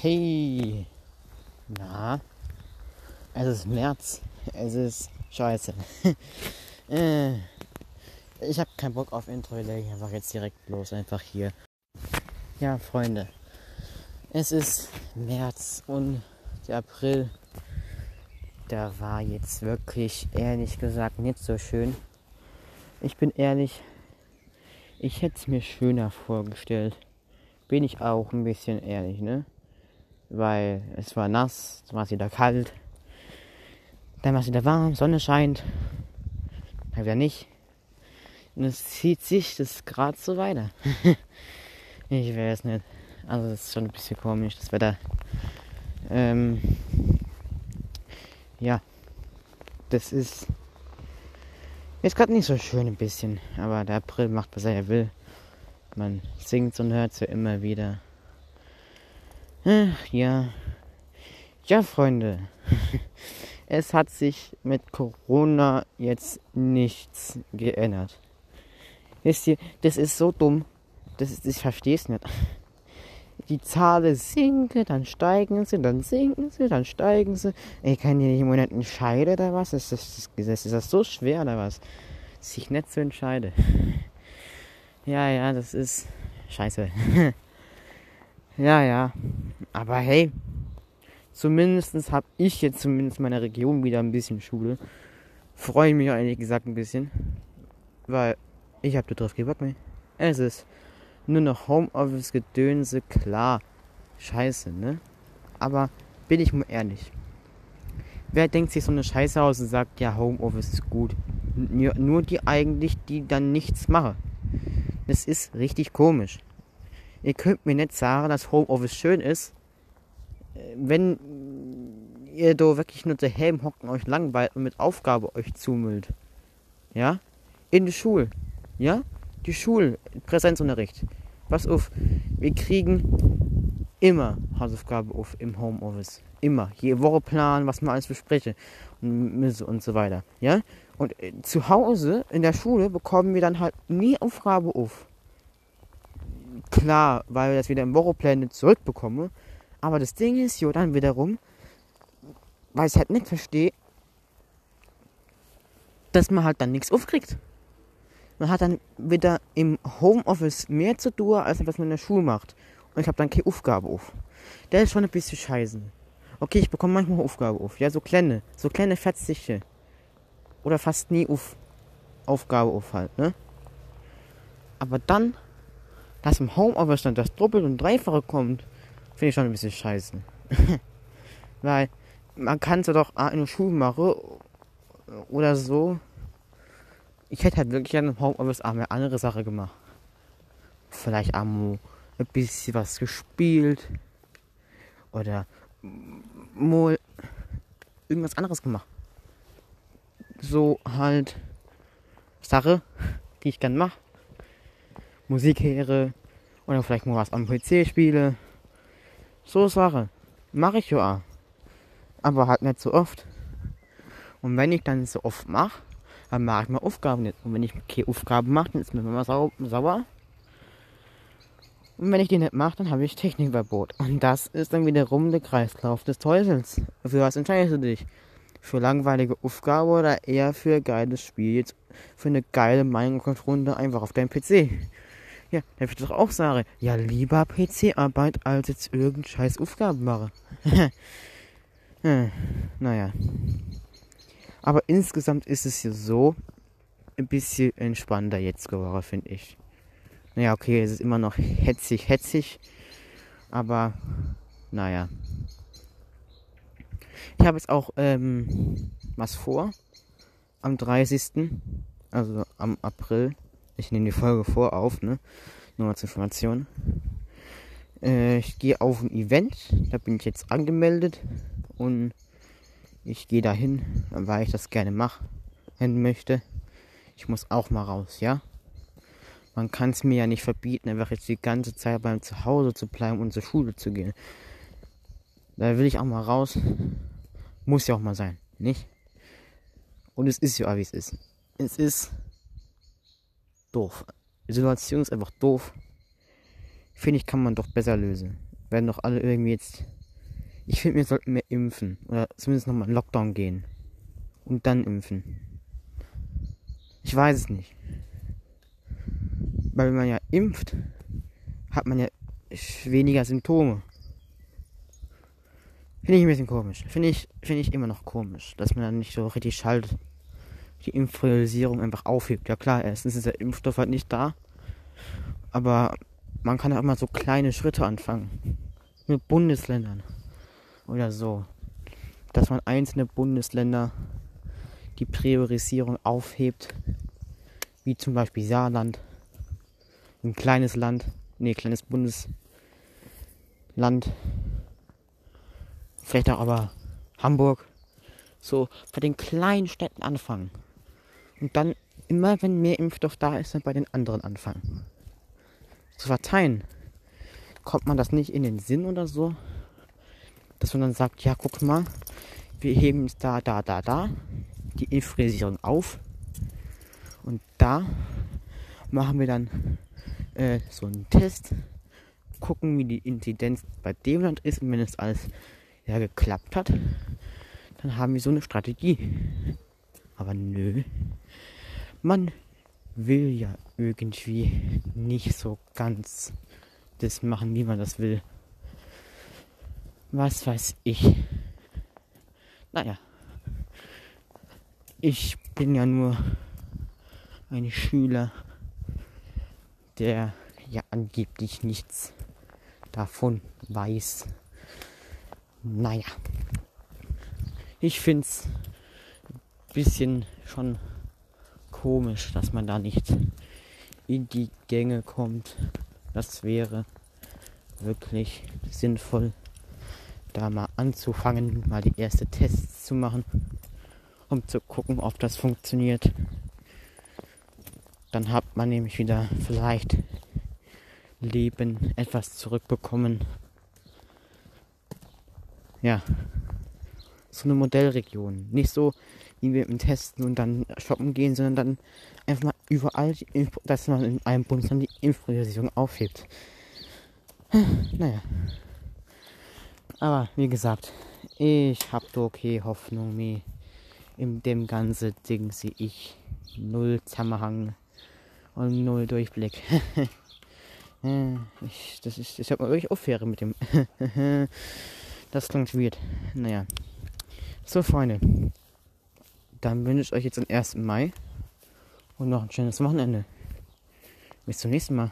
Hey, na, es ist März, es ist scheiße. äh, ich habe keinen Bock auf Intro, lege ich einfach jetzt direkt los, einfach hier. Ja, Freunde, es ist März und der April, der war jetzt wirklich, ehrlich gesagt, nicht so schön. Ich bin ehrlich, ich hätte es mir schöner vorgestellt. Bin ich auch ein bisschen ehrlich, ne? Weil es war nass, dann war es wieder kalt, dann war es wieder warm, Sonne scheint, dann wieder nicht. Und es zieht sich das gerade so weiter. ich weiß nicht. Also das ist schon ein bisschen komisch, das Wetter. Ähm, ja, das ist ist gerade nicht so schön ein bisschen, aber der April macht, was er will. Man singt und hört so immer wieder. Ach, ja. Ja, Freunde. es hat sich mit Corona jetzt nichts geändert. Wisst ihr, das ist so dumm. Das ist, ich verstehe es nicht. Die Zahlen sinken, dann steigen sie, dann sinken sie, dann steigen sie. Ich kann hier nicht entscheiden oder was? Ist das, ist das so schwer oder was? Sich nicht zu entscheiden. Ja, ja, das ist scheiße. ja, ja. Aber hey, zumindest habe ich jetzt zumindest meiner Region wieder ein bisschen Schule. Freue mich ehrlich gesagt ein bisschen. Weil ich habe da drauf keinen Bock. Es ist nur noch Homeoffice-Gedönse, klar. Scheiße, ne? Aber bin ich mal ehrlich. Wer denkt sich so eine Scheiße aus und sagt, ja, Homeoffice ist gut? Nur die eigentlich, die dann nichts machen. Das ist richtig komisch. Ihr könnt mir nicht sagen, dass Homeoffice schön ist, wenn ihr da wirklich nur daheim hocken euch langweilt und mit Aufgabe euch zumüllt. Ja? In der Schule. Ja? Die Schule, Präsenzunterricht. Pass auf, wir kriegen immer Hausaufgabe auf im Homeoffice. Immer. Jede Woche planen, was man alles bespreche und, und so weiter. Ja? Und äh, zu Hause in der Schule bekommen wir dann halt nie Aufgabe auf. Klar, weil wir das wieder im Wochenplan zurückbekommen. Aber das Ding ist jo dann wiederum, weil ich halt nicht verstehe, dass man halt dann nichts aufkriegt. Man hat dann wieder im Homeoffice mehr zu tun, als was man in der Schule macht. Und ich habe dann keine Aufgabe auf. Der ist schon ein bisschen scheiße. Okay, ich bekomme manchmal Aufgabe auf. Ja, so kleine, so kleine Fetzliche. Oder fast nie auf Aufgabe auf halt, ne? Aber dann, dass im Homeoffice dann das Doppel- und Dreifache kommt, finde ich schon ein bisschen scheiße. Weil man kann es ja doch in der Schule machen oder so ich hätte halt wirklich an dem Homeoffice auch eine andere Sache gemacht. Vielleicht auch ein bisschen was gespielt. Oder mal irgendwas anderes gemacht. So halt Sache, die ich gern mache. Musik höre. Oder vielleicht mal was am PC spiele. So Sache. Mache ich ja auch. Aber halt nicht so oft. Und wenn ich dann so oft mache, dann mache ich mal Aufgaben nicht. Und wenn ich keine Aufgaben mache, dann ist mir immer sau sauer. Und wenn ich die nicht mache, dann habe ich Technikverbot. Und das ist dann wiederum der Kreislauf des Teufels. Für was entscheidest du dich? Für langweilige Aufgabe oder eher für geiles Spiel? Jetzt für eine geile Minecraft-Runde einfach auf deinem PC. Ja, würde ich doch auch sagen, ja, lieber PC-Arbeit, als jetzt irgendeine scheiß Aufgaben mache. naja. Aber insgesamt ist es ja so ein bisschen entspannter jetzt geworden, finde ich. Naja, okay, es ist immer noch hetzig, hetzig. Aber naja. Ich habe jetzt auch ähm, was vor. Am 30. Also am April. Ich nehme die Folge vor auf, ne? Nur als Information. Äh, ich gehe auf ein Event. Da bin ich jetzt angemeldet. Und ich gehe dahin, weil ich das gerne machen möchte. Ich muss auch mal raus, ja? Man kann es mir ja nicht verbieten, einfach jetzt die ganze Zeit beim Zuhause zu bleiben und zur Schule zu gehen. Da will ich auch mal raus. Muss ja auch mal sein, nicht? Und es ist ja, wie es ist. Es ist doof. Die Situation ist einfach doof. Finde ich, kann man doch besser lösen. werden doch alle irgendwie jetzt. Ich finde, wir sollten mehr impfen. Oder zumindest nochmal in Lockdown gehen. Und dann impfen. Ich weiß es nicht. Weil wenn man ja impft, hat man ja weniger Symptome. Finde ich ein bisschen komisch. Finde ich, finde ich immer noch komisch, dass man dann nicht so richtig schaltet. Die Impfpriorisierung einfach aufhebt. Ja klar, erstens ist der Impfstoff halt nicht da. Aber man kann auch mal so kleine Schritte anfangen. Mit Bundesländern. Oder so. Dass man einzelne Bundesländer die Priorisierung aufhebt. Wie zum Beispiel Saarland. Ein kleines Land. Nee, kleines Bundesland Vielleicht auch aber Hamburg. So bei den kleinen Städten anfangen. Und dann immer, wenn mehr Impfstoff da ist, dann bei den anderen anfangen. Zu verteilen. Kommt man das nicht in den Sinn oder so? Dass man dann sagt, ja, guck mal, wir heben es da, da, da, da, die Impfrisierung auf. Und da machen wir dann äh, so einen Test, gucken, wie die Inzidenz bei dem Land ist. Und wenn es alles ja geklappt hat, dann haben wir so eine Strategie. Aber nö, man will ja irgendwie nicht so ganz das machen, wie man das will. Was weiß ich. Naja. Ich bin ja nur ein Schüler, der ja angeblich nichts davon weiß. Naja. Ich find's bisschen schon komisch, dass man da nicht in die Gänge kommt. Das wäre wirklich sinnvoll, da mal anzufangen, mal die erste Tests zu machen, um zu gucken, ob das funktioniert. Dann hat man nämlich wieder vielleicht Leben etwas zurückbekommen ja, so eine Modellregion. Nicht so, im Testen und dann shoppen gehen, sondern dann einfach mal überall, dass man in einem Bundesland die Impfpriorisierung aufhebt. Naja. Aber wie gesagt, ich habe da okay Hoffnung mehr. In dem ganzen Ding sehe ich null Zusammenhang und null Durchblick. ich, das ist, ich habe mal wirklich aufhören mit dem. Das klingt weird. Naja. So, Freunde. Dann wünsche ich euch jetzt den 1. Mai und noch ein schönes Wochenende. Bis zum nächsten Mal.